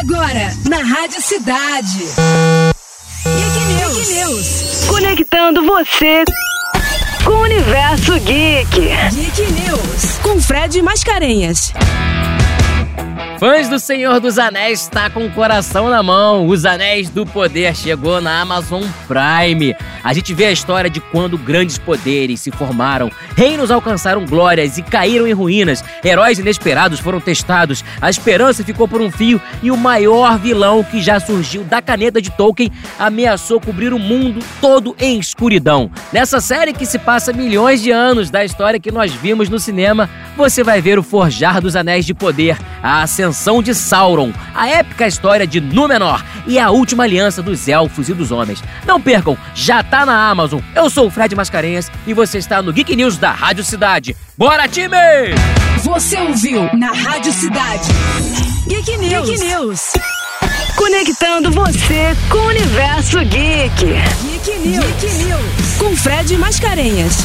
Agora, na Rádio Cidade. Geek News. News. Conectando você com o universo geek. Geek News. Com Fred Mascarenhas. Fãs do Senhor dos Anéis está com o coração na mão. Os Anéis do Poder chegou na Amazon Prime. A gente vê a história de quando grandes poderes se formaram, reinos alcançaram glórias e caíram em ruínas, heróis inesperados foram testados, a esperança ficou por um fio e o maior vilão que já surgiu da caneta de Tolkien ameaçou cobrir o mundo todo em escuridão. Nessa série que se passa milhões de anos da história que nós vimos no cinema, você vai ver o forjar dos Anéis de Poder, a ascensão de Sauron, a épica história de Númenor e a última aliança dos elfos e dos homens. Não percam, já tá na Amazon. Eu sou o Fred Mascarenhas e você está no Geek News da Rádio Cidade. Bora, time! Você ouviu na Rádio Cidade. Geek News. Geek News. Conectando você com o universo geek. Geek News. Geek News. Com Fred Mascarenhas.